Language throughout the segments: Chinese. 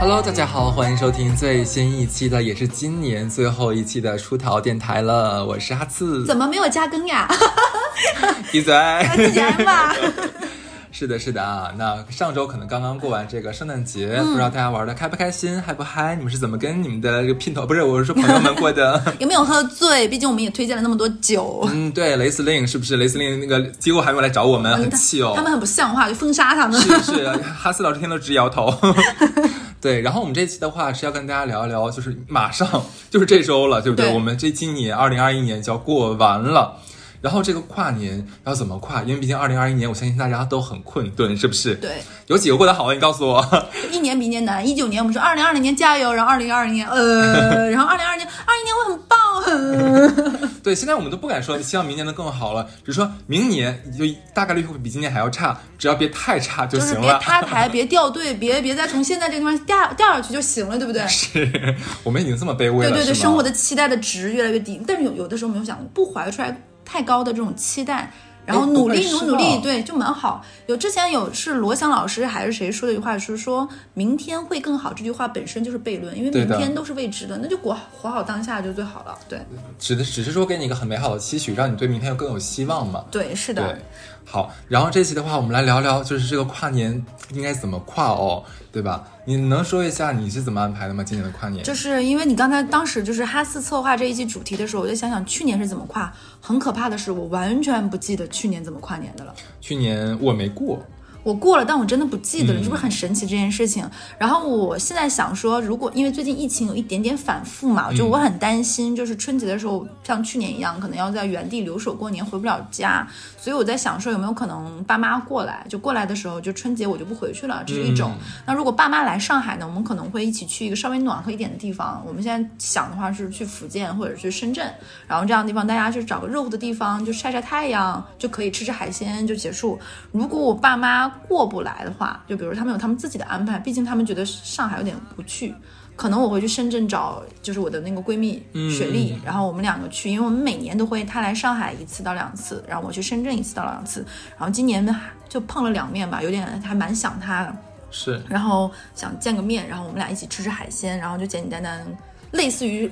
Hello，大家好，欢迎收听最新一期的，也是今年最后一期的出逃电台了。我是哈次，怎么没有加更呀？闭嘴。自己来吧。是的，是的啊。那上周可能刚刚过完这个圣诞节，嗯不知道大家玩的开不开心，嗨不嗨？你们是怎么跟你们的这个姘头，不是，我是说朋友们过的？有没有喝醉？毕竟我们也推荐了那么多酒，嗯，对，雷司令是不是？雷司令那个机构还没有来找我们，很气哦。他们很不像话，就封杀他们。是是，哈斯老师听了直摇头。对，然后我们这期的话是要跟大家聊一聊，就是马上就是这周了，对不对？对我们这今年二零二一年就要过完了。然后这个跨年要怎么跨？因为毕竟二零二一年，我相信大家都很困顿，是不是？，对，有几个过得好的？你告诉我。一年比一年难。一九年我们说二零二零年加油，然后二零二零年呃，然后二零二年二一年会很棒。呃 对，现在我们都不敢说希望明年能更好了，只是说明年就大概率会比今年还要差，只要别太差就就是别。塌台，别掉队，别别再从现在这个地方掉掉下去就行了，对不对？是我们已经这么卑微了，对对对，生活的期待的值越来越低，但是有有的时候没有想不怀出来太高的这种期待，然后哎努力努努力，对，就蛮好。有之前有是罗翔老师还是谁说的一句话，是说明天会更好，这句话本身就是悖论，因为明天都是未知的，那就活活好当下就最好了。对只的只是说给你一个很美好的期许，让你对明天更有希望嘛。对，是对的。，好，然后这期的话，我们来聊聊，就是这个跨年应该怎么跨哦，对吧？你能说一下你是怎么安排的吗？今年的跨年？就是因为你刚才当时就是哈斯策划这一期主题的时候，我就想想去年是怎么跨。很可怕的是，我完全不记得去年怎么跨年的了。去年我没过，我过了，但我真的不记得了，嗯是不是很神奇这件事情？然后我现在想说，如果因为最近疫情有一点点反复嘛，嗯就我很担心，就是春节的时候像去年一样，可能要在原地留守过年，回不了家，所以我在想说有没有可能爸妈过来，就过来的时候就春节我就不回去了，这是一种。嗯那如果爸妈来上海呢，我们可能会一起去一个稍微暖和一点的地方。我们现在想的话是去福建或者去深圳，然后这样的地方大家去找个热乎的地方，就晒晒太阳，就可以吃吃海鲜就结束。如果我爸妈过不来的话，就比如他们有他们自己的安排，毕竟他们觉得上海有点不去。可能我会去深圳找，就是我的那个闺蜜雪莉，然后我们两个去，因为我们每年都会，她来上海一次到两次，然后我去深圳一次到两次，然后今年呢就碰了两面吧，有点还蛮想她的。是然后想见个面，然后我们俩一起吃吃海鲜，然后就简简单单，类似于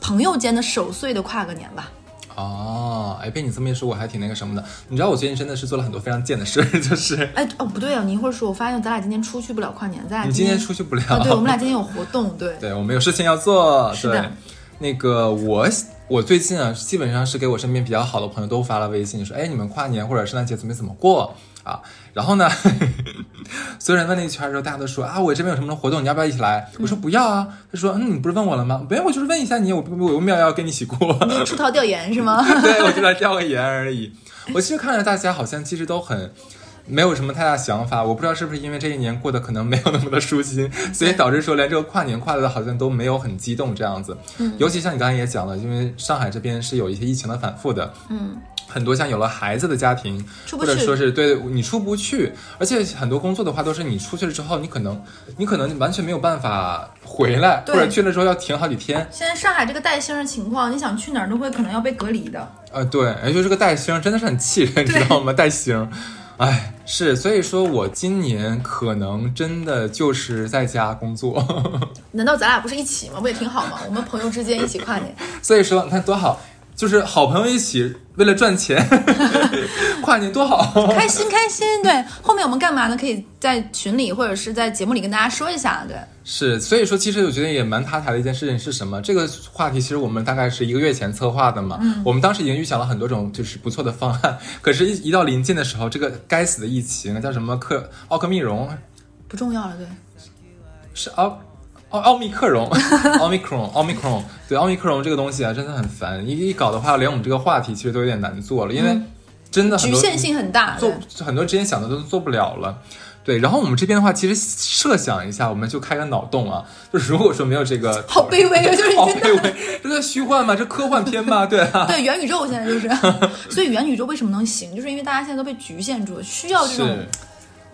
朋友间的守岁的跨个年吧。哦，哎，被你这么一说，我还挺那个什么的。你知道我最近真的是做了很多非常贱的事，就是哎，哦，不对啊，你一会儿说，我发现咱俩今天出去不了跨年，咱俩你今天天出去不了，啊，对，我们俩今天有活动，对，对我们有事情要做。是的对，那个我我最近啊，基本上是给我身边比较好的朋友都发了微信，说，哎，你们跨年或者圣诞节准备怎么过啊？然后呢，所有人问了一圈的时候，大家都说啊，我这边有什么活动，你要不要一起来？我说不要啊。他说，嗯，你不是问我了吗？没有，我就是问一下你，我我有没有要跟你一起过？你出逃调研是吗？对，我就来调个研而已。我其实看着大家好像其实都很。没有什么太大想法，我不知道是不是因为这一年过得可能没有那么的舒心，所以导致说连这个跨年跨的好像都没有很激动这样子。嗯，尤其像你刚才也讲了，因为上海这边是有一些疫情的反复的，嗯，很多像有了孩子的家庭，或者说是对你出不去，而且很多工作的话都是你出去了之后，你可能你可能完全没有办法回来，或者去了之后要停好几天。现在上海这个带星的情况，你想去哪儿都会可能要被隔离的。呃，对，而且这个带星真的是很气人，你知道吗？带星，哎，是，所以说我今年可能真的就是在家工作，难道咱俩不是一起吗？不也挺好吗？我们朋友之间一起跨年，所以说你看多好，就是好朋友一起为了赚钱 跨年多好。开心开心。对，后面我们干嘛呢？可以在群里或者是在节目里跟大家说一下。对，是，所以说其实我觉得也蛮塌台的一件事情是什么？这个话题其实我们大概是一个月前策划的嘛，嗯我们当时已经预想了很多种就是不错的方案，可是一，一到临近的时候，这个该死的疫情叫什么克奥克密戎不重要了。对，是奥奥奥密克戎，奥密克戎，奥密克戎，对奥密克戎这个东西啊，真的很烦。一一搞的话，连我们这个话题其实都有点难做了，因为真的局限性很大。做很多之前想的都做不了了。对，然后我们这边的话，其实设想一下，我们就开个脑洞啊，就是如果说没有这个，好卑微啊！就是好真的。卑微，这在虚幻吗？这科幻片吗？对啊，对元宇宙现在就是，所以元宇宙为什么能行，就是因为大家现在都被局限住了，需要这种是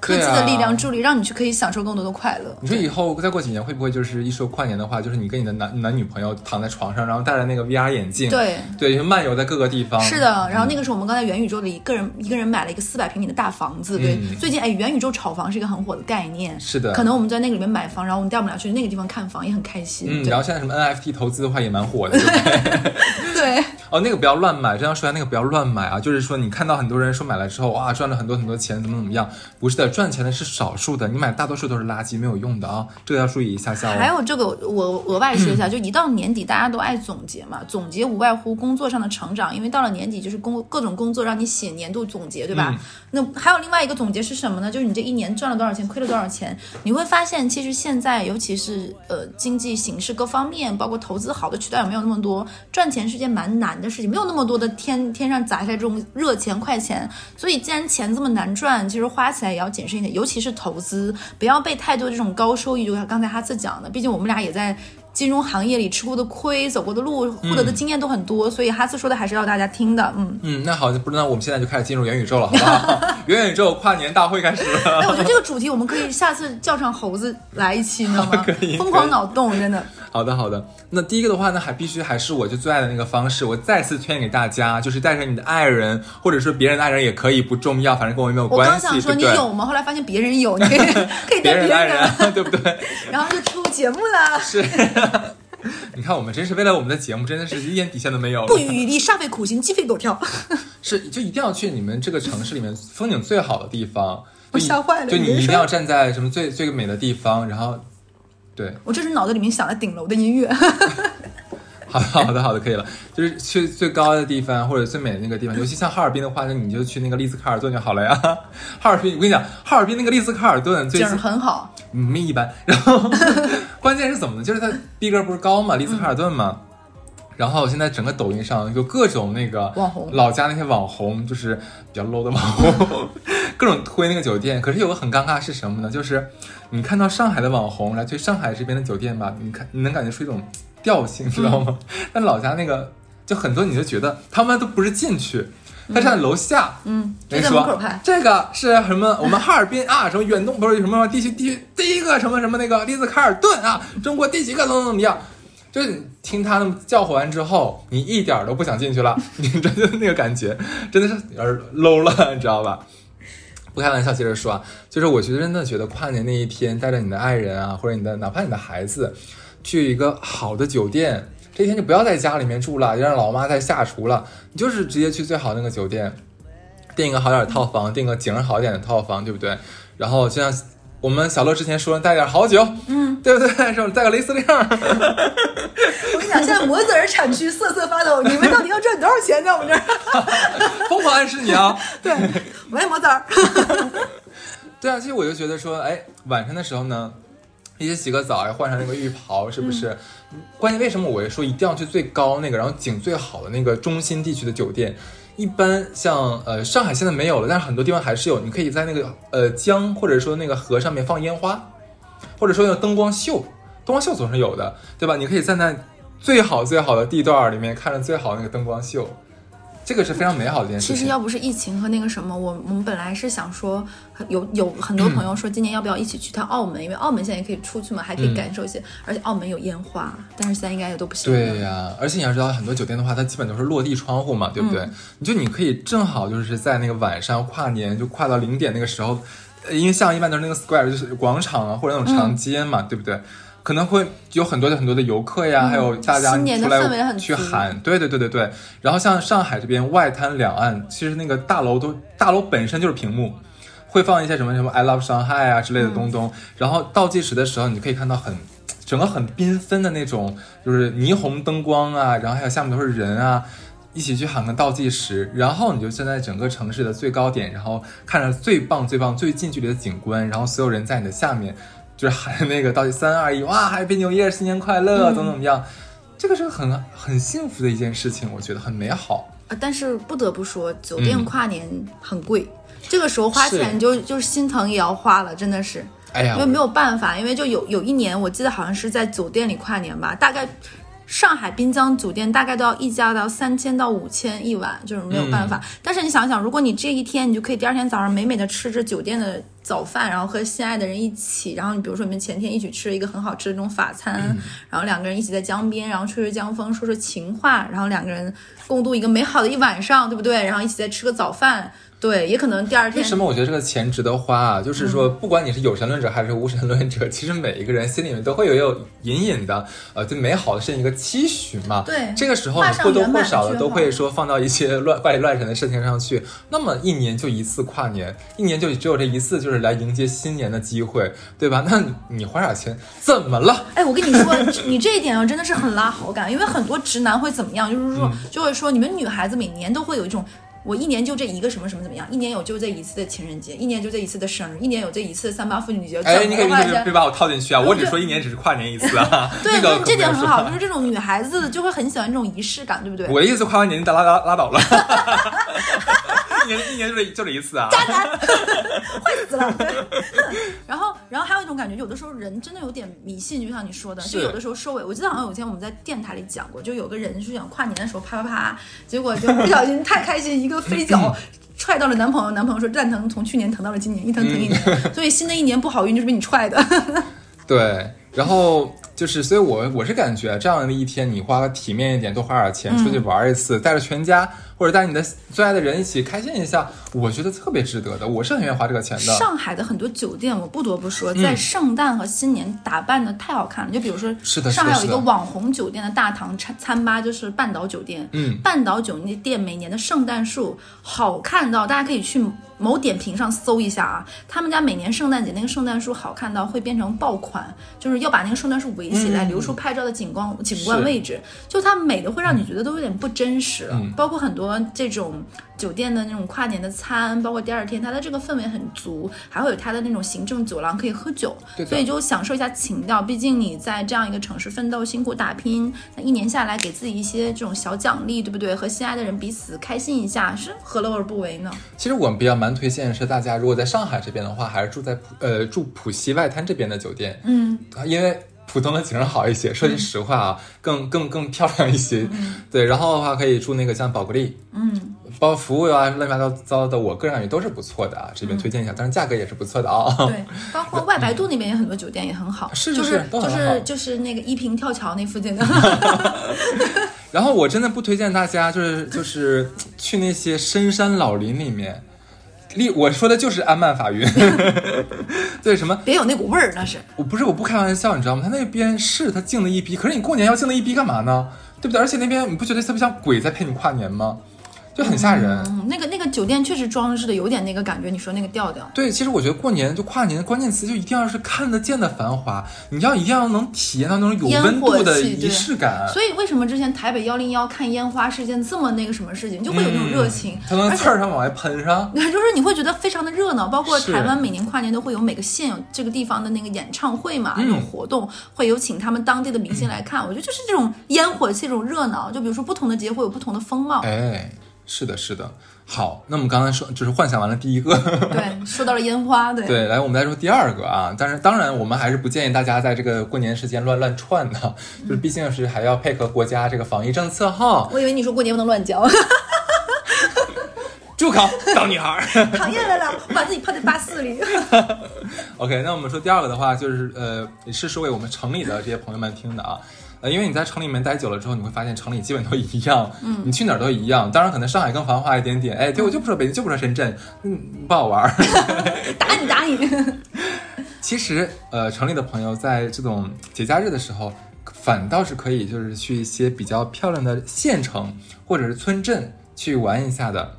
科技的力量助力，让你去可以享受更多的快乐。你说以后再过几年会不会就是一说跨年的话，就是你跟你的男男女朋友躺在床上，然后戴着那个 VR 眼镜，对。对，就漫游在各个地方。是的，然后那个时候我们刚才元宇宙的一个人一个人买了一个四百平米的大房子，对，嗯最近哎元宇宙炒房是一个很火的概念，是的可能我们在那个里面买房，然后我们带我们俩去那个地方看房也很开心，嗯，然后现在什么 NFT 投资的话也蛮火的，对对？哦，那个不要乱买，这样说那个不要乱买啊！就是说，你看到很多人说买了之后，哇，赚了很多很多钱，怎么怎么样？不是的，赚钱的是少数的，你买大多数都是垃圾，没有用的啊，这个要注意一下下哦。还有这个，我额外说一嗯下，就一到年底，大家都爱总结嘛，总结无外乎工作上的成长，因为到了年底就是工各种工作让你写年度总结，对吧？嗯那还有另外一个总结是什么呢？就是你这一年赚了多少钱，亏了多少钱，你会发现，其实现在尤其是呃经济形势各方面，包括投资好的渠道也没有那么多，赚钱是件蛮难的事情，没有那么多的天天上砸下来这种热钱快钱，所以既然钱这么难赚，其实花起来也要谨慎一点，尤其是投资，不要被太多这种高收益，就像刚才哈次讲的，毕竟我们俩也在。金融行业里吃过的亏、走过的路、获得的经验都很多，所以哈斯说的还是要大家听的。嗯，嗯，那好，不那我们现在就开始进入元宇宙了，好不好？元宇宙跨年大会开始哎，我觉得这个主题我们可以下次叫上猴子来一期，你知道吗 可以？疯狂脑洞，真的。好的，好的。那第一个的话呢，还必须还是我就最爱的那个方式，我再次推荐给大家，就是带上你的爱人，或者说别人的爱人也可以，不重要，反正跟我也没有关系，我刚想说？你有吗？后来发现别人有，你可以可以别带别人 对不对？然后就出节目了。是。你看，我们真是为了我们的节目，真的是一点底线都没有。不遗余力，煞费苦心，鸡飞狗跳。是，就一定要去你们这个城市里面风景最好的地方。我吓坏了就你一定要站在什么最最美的地方，然后，对，我这是脑子里面想的顶楼的音乐。好的好的好的，可以了。就是去最高的地方或者最美的那个地方，尤其像哈尔滨的话，那你就去那个丽兹卡尔顿就好了呀。哈尔滨，我跟你讲，哈尔滨那个丽兹卡尔顿最景很好，嗯，一般。然后 关键是怎么呢？就是他逼格不是高嘛，丽兹卡尔顿嘛。然后现在整个抖音上有各种那个网红老家那些网红，就是比较 low 的网红，各种推那个酒店。可是有个很尴尬是什么呢？就是你看到上海的网红来推上海这边的酒店吧，你看你能感觉出一种调性，知道吗？但老家那个就很多，你就觉得他们都不是进去，他站在楼下，嗯，人就在门口拍。这个是什么？我们哈尔滨啊，什么远东不是什么地区地区第一个什么什么那个丽兹卡尔顿啊，中国第几个怎么怎么样？就是你听他那么叫唤完之后，你一点都不想进去了，你真的那个感觉 真的是有点 low 了，你知道吧？不开玩笑，接着说啊，就是我觉得真的觉得跨年那一天，带着你的爱人啊，或者你的哪怕你的孩子，去一个好的酒店，这一天就不要在家里面住了，就让老妈在下厨了，你就是直接去最好那个酒店，订一个好点的套房，订个景好一点的套房，对不对？然后就像我们小乐之前说，带点好酒，嗯，对不对？是吧？带个雷司令，我跟你讲，现在摩泽尔产区瑟瑟发抖，你们到底要赚多少钱在我们这儿？疯狂暗示你啊！对，喂，摩泽尔。对啊，其实我就觉得说，哎，晚上的时候呢，一起洗个澡，哎，换上那个浴袍，是不是？关键为什么我会说一定要去最高那个，然后景最好的那个中心地区的酒店？一般像呃上海现在没有了，但是很多地方还是有。你可以在那个呃江或者说那个河上面放烟花，或者说那个灯光秀，灯光秀总是有的，对吧？你可以站在最好最好的地段里面看着最好的那个灯光秀，这个是非常美好的一件事情。其实要不是疫情和那个什么，我我们本来是想说，有有很多朋友说今年要不要一起去趟澳门，因为澳门现在也可以出去嘛，还可以感受一些，而且澳门有烟花，但是现在应该也都不行了。对呀、而且你要知道，很多酒店的话，它基本都是落地窗户嘛，对不对？你就你可以正好就是在那个晚上跨年，就跨到零点那个时候，呃因为像一般都是那个 square，就是广场啊，或者那种长街嘛，对不对？可能会有很多的很多的游客呀，还有大家出来去喊，对对对对对。然后像上海这边外滩两岸，其实那个大楼都大楼本身就是屏幕，会放一些什么什么 I love Shanghai 啊之类的东东。然后倒计时的时候，你可以看到很整个很缤纷的那种，就是霓虹灯光啊，然后还有下面都是人啊。一起去喊个倒计时，然后你就站在整个城市的最高点，然后看着最棒、最棒、最近距离的景观，然后所有人在你的下面，就是喊那个倒计三二一，哇，Happy New Year，新年快乐，怎么怎么样，这个是很很幸福的一件事情，我觉得很美好。啊但是不得不说，酒店嗯跨年很贵，这个时候花钱是。就就是心疼也要花了，真的是。哎呀因为，没有办法，因为就有有一年，我记得好像是在酒店里跨年吧，大概上海滨江酒店大概都要溢价到三千到五千一晚，就是没有办法。但是你想想，如果你这一天，你就可以第二天早上美美的吃着酒店的早饭，然后和心爱的人一起，然后你比如说你们前天一起吃了一个很好吃的那种法餐，然后两个人一起在江边，然后吹吹江风，说说情话，然后两个人共度一个美好的一晚上，对不对？然后一起再吃个早饭，对，也可能第二天为什么我觉得这个钱值得花啊？就是说，不管你是有神论者还是无神论者，其实每一个人心里面都会有有隐隐的呃对美好的事情一个期许嘛。对这个时候画你或多或少的都会说放到一些乱怪力乱神的事情上去。那么一年就一次跨年，一年就只有这一次，就是来迎接新年的机会，对吧？那你你花点钱怎么了？哎，我跟你说，你这一点啊，真的是很拉好感，因为很多直男会怎么样，就是说，就会说你们女孩子每年都会有一种。我一年就这一个什么什么怎么样？一年有就这一次的情人节，一年就这一次的生日，一年有这一次的三八妇女节。哎，你可别别把我套进去啊！我只说一年只是跨年一次啊。对，那个对，这点很好，就是这种女孩子就会很喜欢这种仪式感，对不对？我的意思，跨完年就拉拉拉倒了。一年一年就这就这一次啊。渣男 坏死了。然后，然后还有一种感觉，有的时候人真的有点迷信，就像你说的，就有的时候收尾。我记得好像有一天我们在电台里讲过，就有个人是想跨年的时候啪啪啪，结果就不小心太开心，一个飞脚。踹到了男朋友，男朋友说蛋疼从去年疼到了今年，一疼疼一年，所以新的一年不好运就是被你踹的。对，然后就是，所以我我是感觉这样的一天，你花体面一点，多花点钱出去玩一次，带着全家或者带你的最爱的人一起开心一下，我觉得特别值得的。我是很愿意花这个钱的。上海的很多酒店，我不得不说，在圣诞和新年打扮的太好看了。就比如说，是的上海有一个网红酒店的大堂餐餐吧，就是半岛酒店。嗯半岛酒店每年的圣诞树好看到，大家可以去某点评上搜一下啊。他们家每年圣诞节那个圣诞树好看到会变成爆款，就是要把那个圣诞树围起来，嗯留出拍照的景观景观位置。就它美的会让你觉得都有点不真实包括很多这种酒店的那种跨年的餐，包括第二天它的这个氛围很足，还会有它的那种行政酒廊可以喝酒，对所以就享受一下情调。毕竟你在这样一个城市奋斗、辛苦打拼，那一年下来给自己一些这种小奖励，对不对？和心爱的人彼此开心一下，是何乐而不为呢？其实我们比较蛮推荐是大家如果在上海这边的话，还是住在浦呃住浦西外滩这边的酒店，嗯，啊因为。浦东的景色好一些，说句实话啊，更更更漂亮一些。对，然后的话可以住那个像宝格丽，嗯，包括服务啊乱七八糟糟的，我个人感觉都是不错的啊，这边推荐一下，但是价格也是不错的啊。对，包括外白渡那边有很多酒店也很好，是是就是就是就是那个一平跳桥那附近的，然后我真的不推荐大家，就是就是去那些深山老林里面，例我说的就是安曼法云，对什么？别有那股味儿，那是。我不是我不开玩笑，你知道吗？他那边是他静的一逼，可是你过年要静的一逼干嘛呢？对不对？而且那边你不觉得特别像鬼在陪你跨年吗？就很吓人。嗯，那个那个酒店确实装饰的有点那个感觉，你说那个调调。对，其实我觉得过年就跨年的关键词就一定要是看得见的繁华，你要一定要能体验到那种有温度的烟火气对仪式感。所以为什么之前台北幺零幺看烟花是件这么那个什么事情，就会有那种热情，它能而且刺儿上往外喷上。就是你会觉得非常的热闹，包括台湾每年跨年都会有每个县有这个地方的那个演唱会嘛，嗯那种活动会有请他们当地的明星来看。我觉得就是这种烟火气，这种热闹。就比如说不同的节会有不同的风貌。哎，是的，是的。好，那我们刚才说就是幻想完了第一个，对，说到了烟花，对，对，来我们再说第二个啊。但是当然，我们还是不建议大家在这个过年时间乱乱串的，就是毕竟是还要配合国家这个防疫政策哈。我以为你说过年不能乱交，住口，小女孩儿。讨厌了啦，我把自己泡在巴士里。OK，那我们说第二个的话，就是呃，也是说给我们城里的这些朋友们听的啊。呃，因为你在城里面待久了之后，你会发现城里基本都一样，嗯，你去哪儿都一样。当然，可能上海更繁华一点点，哎，对我就不说北京，就不说深圳，嗯，不好玩儿。打 你打你，其实，呃，城里的朋友在这种节假日的时候，反倒是可以就是去一些比较漂亮的县城或者是村镇去玩一下的。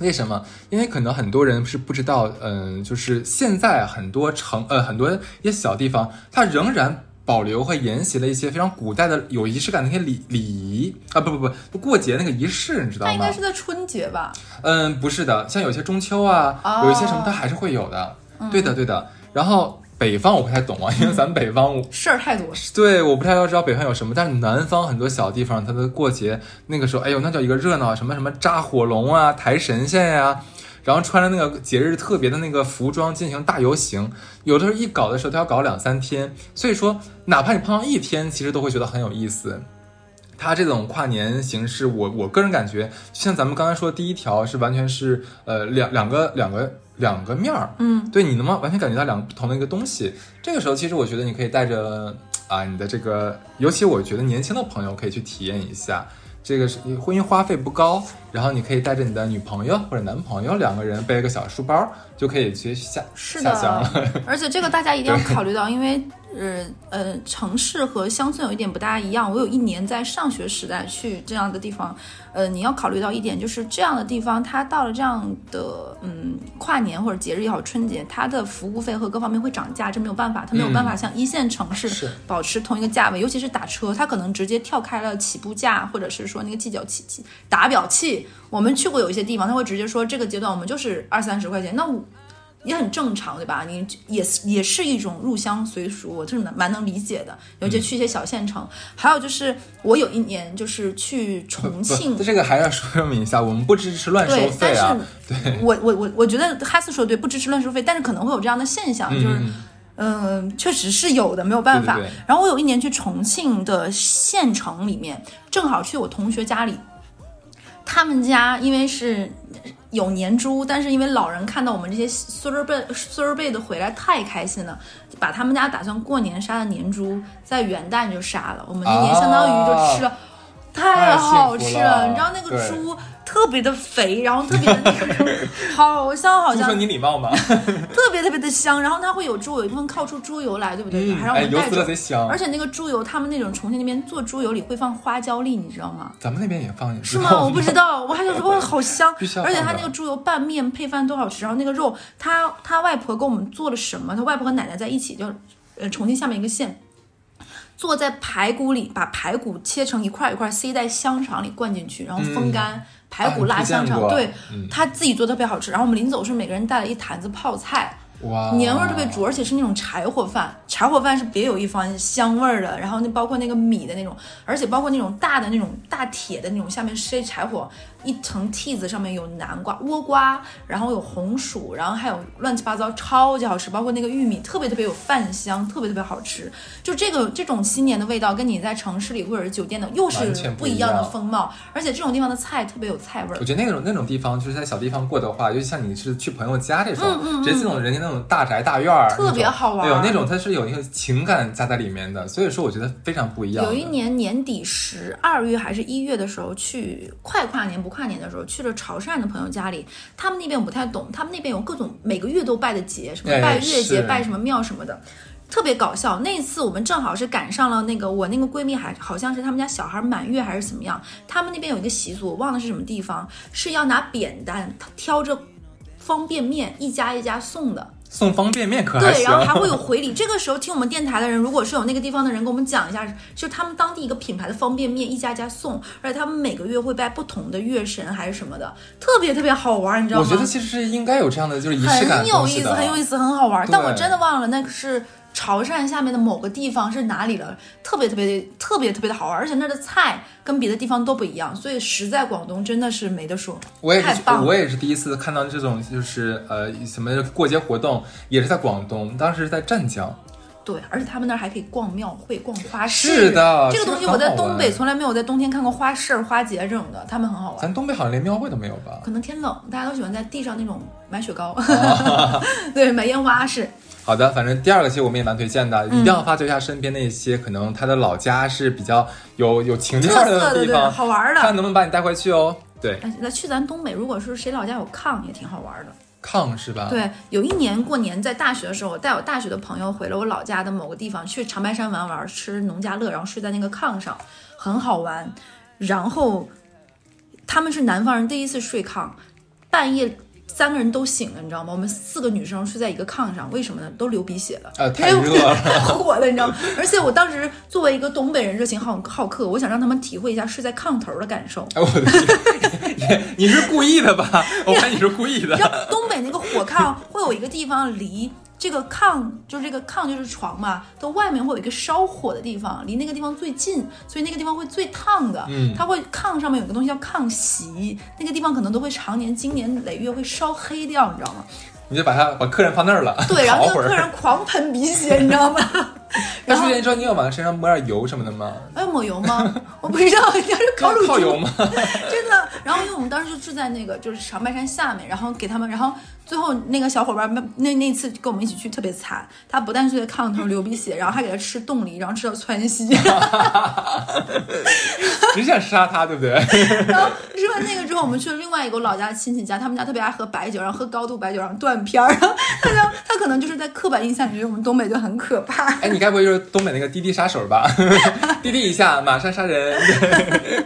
为什么？因为可能很多人是不知道，嗯、就是现在很多城呃很多一些小地方，它仍然保留和沿袭了一些非常古代的有仪式感的那些礼礼仪啊，不不不，过节那个仪式，你知道吗那应该？是在春节吧？嗯，不是的，像有些中秋啊，哦有一些什么，它还是会有的。对的，对的。然后北方我不太懂啊，因为咱们北方，事儿太多了。对，我不太要知道北方有什么，但是南方很多小地方，它的过节那个时候，哎呦，那叫一个热闹，什么什么扎火龙啊，抬神仙呀、然后穿着那个节日特别的那个服装进行大游行，有的时候一搞的时候都要搞两三天，所以说哪怕你碰到一天，其实都会觉得很有意思。它这种跨年形式，我我个人感觉，像咱们刚才说的第一条是完全是呃两两个两个两个面儿，嗯，对，你能完全感觉到两个不同的一个东西。这个时候，其实我觉得你可以带着啊你的这个，尤其我觉得年轻的朋友可以去体验一下。这个是婚姻花费不高，然后你可以带着你的女朋友或者男朋友两个人背个小书包，就可以直接下是下乡了。而且这个大家一定要考虑到，因为呃呃，城市和乡村有一点不大一样。我有一年在上学时代去这样的地方，呃，你要考虑到一点，就是这样的地方，它到了这样的嗯跨年或者节日也好，春节，它的服务费和各方面会涨价，这没有办法，它没有办法像一线城市保持同一个价位，尤其是打车，它可能直接跳开了起步价，或者是说那个计较器器打表器。我们去过有一些地方，他会直接说这个阶段我们就是二三十块钱，那我也很正常，对吧？你也是也是一种入乡随俗，我真的蛮能理解的。尤其去一些小县城，还有就是我有一年就是去重庆，，这个还要说明一下，我们不支持乱收对，但费啊。是我我我我觉得哈斯说的对，不支持乱收费，但是可能会有这样的现象，就是。嗯，嗯，确实是有的，没有办法。对对对然后我有一年去重庆的县城里面，正好去我同学家里，他们家因为是有年猪，但是因为老人看到我们这些孙儿辈孙儿辈的回来太开心了，把他们家打算过年杀的年猪在元旦就杀了，我们那年相当于就吃了。太好吃了你知道那个猪特别的肥，然后特别的那个好香好香说，你礼貌吗？特别特别的香，然后它会有猪有，一部分靠出猪油来，对不对？嗯还让我们带着。贼香而且那个猪油，他们那种重庆那边做猪油里会放花椒粒，你知道吗？咱们那边也放，是吗？我不知道，我还想说 哇，好香而且放的他那个猪油拌面配饭多好吃，然后那个肉，他他外婆给我们做了什么？他外婆和奶奶在一起，就呃重庆下面一个县。坐在排骨里，把排骨切成一块一块，塞在香肠里灌进去，然后风干。排骨辣香肠，对、嗯他自己做的特别好吃。然后我们临走是每个人带了一坛子泡菜，哇，年味儿特别足，而且是那种柴火饭，柴火饭是别有一番香味儿的。然后那包括那个米的那种，而且包括那种大的那种大铁的那种，下面塞柴火，一层屉子上面有南瓜、倭瓜，然后有红薯，然后还有乱七八糟，超级好吃。包括那个玉米，特别特别有饭香，特别特别好吃。就这个这种新年的味道，跟你在城市里或者是酒店的又是不一样的风貌，而且这种地方的菜特别有菜味儿我。觉得那种那种地方，就是在小地方过的话，尤其像你是去朋友家这种，直接这种人家那种大宅大院儿，嗯特别好玩对有那种它是有一个情感加在里面的，所以说我觉得非常不一样。有一年年底十二月还是一月的时候，去快跨年不跨年的时候，去了潮汕的朋友家里，他们那边我不太懂，他们那边有各种每个月都拜的节，什么哎拜月节、是拜什么庙什么的。特别搞笑，那次我们正好是赶上了那个我那个闺蜜还好像是他们家小孩满月还是怎么样，他们那边有一个习俗，我忘了是什么地方，是要拿扁担挑着方便面一家一家送的。送方便面可还对，然后还会有回礼。这个时候听我们电台的人，如果是有那个地方的人，给我们讲一下，就他们当地一个品牌的方便面，一家家送，而且他们每个月会拜不同的月神还是什么的，特别特别好玩，你知道吗？我觉得其实是应该有这样的就是仪式感很有意思，很有意思，很好玩。但我真的忘了那个是潮汕下面的某个地方是哪里了，特别特别特别特别的好玩，而且那儿的菜跟别的地方都不一样，所以实在广东真的是没得说，我也是，太棒了。我也是第一次看到这种，就是呃什么过节活动，也是在广东，当时在湛江。对，而且他们那儿还可以逛庙会、逛花市。是的这个东西我在东北从来没有在冬天看过花市、花节这种的，他们很好玩。咱东北好像连庙会都没有吧？可能天冷，大家都喜欢在地上那种买雪糕，哦 对，买烟花是。好的，反正第二个其实我们也蛮推荐嗯的，一定要发掘一下身边那些可能他的老家是比较有有情调的对地方，好玩的看能不能把你带回去哦。对，哎，那去咱东北，如果是谁老家有炕，也挺好玩的。炕是吧？，对，有一年过年在大学的时候，我带我大学的朋友回了我老家的某个地方，去长白山玩玩，吃农家乐，然后睡在那个炕上，很好玩。然后他们是南方人，第一次睡炕，半夜。三个人都醒了，你知道吗？我们四个女生睡在一个炕上，为什么呢？都流鼻血了，呃太热了太火了，你知道吗？而且我当时作为一个东北人，热情好好客，我想让他们体会一下睡在炕头的感受。哎我的天，你 你是故意的吧？我看你是故意的你知。道东北那个火炕会有一个地方离这个炕，就是这个炕就是床嘛，它外面会有一个烧火的地方，离那个地方最近，所以那个地方会最烫的。嗯它会炕上面有个东西叫炕席，那个地方可能都会常年经年累月会烧黑掉，你知道吗？你就把他把客人放那儿了，对，然后那个客人狂喷鼻血，你知道吗？那舒淇，你知道你要往身上抹点油什么的吗？哎，抹油吗？我不知道，你要是烤乳猪靠油吗？真的。然后因为我们当时就住在那个就是长白山下面，然后给他们，然后最后那个小伙伴们那那次跟我们一起去特别惨，他不但是在炕头流鼻血，然后还给他吃冻梨，然后吃到窜稀。只想杀他，对不对？然后吃完那个之后，我们去了另外一个我老家亲戚家，他们家特别爱喝白酒，然后喝高度白酒，然后断片儿。然后他就他可能就是在刻板印象里觉得我们东北就很可怕。哎，你该不会就是东北那个滴滴杀手吧？滴滴一下，马上杀人。对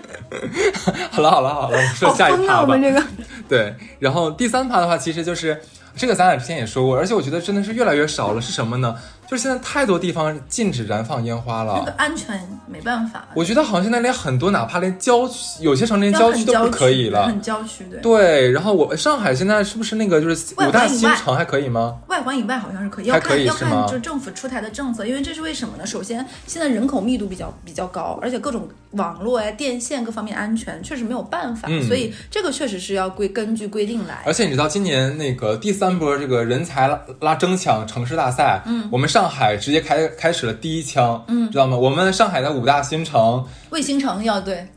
好了好了好了，我们说！下一趴吧我们。这个对，然后第三趴的话，其实就是这个，咱俩之前也说过，而且我觉得真的是越来越少了。是什么呢？就是现在太多地方禁止燃放烟花了，这个了。安全没办法，我觉得好像现在连很多，哪怕连郊区，有些城市连郊区都不可以了很。郊区对。对，然后我上海现在是不是那个就是五大新城还可以吗？外环以外好像是可以，还要看要看就政府出台的政策，因为这是为什么呢？首先，现在人口密度比较比较高，而且各种网络呀、电线各方面安全确实没有办法，嗯所以这个确实是要规根据规定来。而且你知道，今年那个第三波这个人才拉拉争抢城市大赛，嗯，我们上海直接开开始了第一枪，嗯，知道吗？我们上海的五大新城卫星城要对，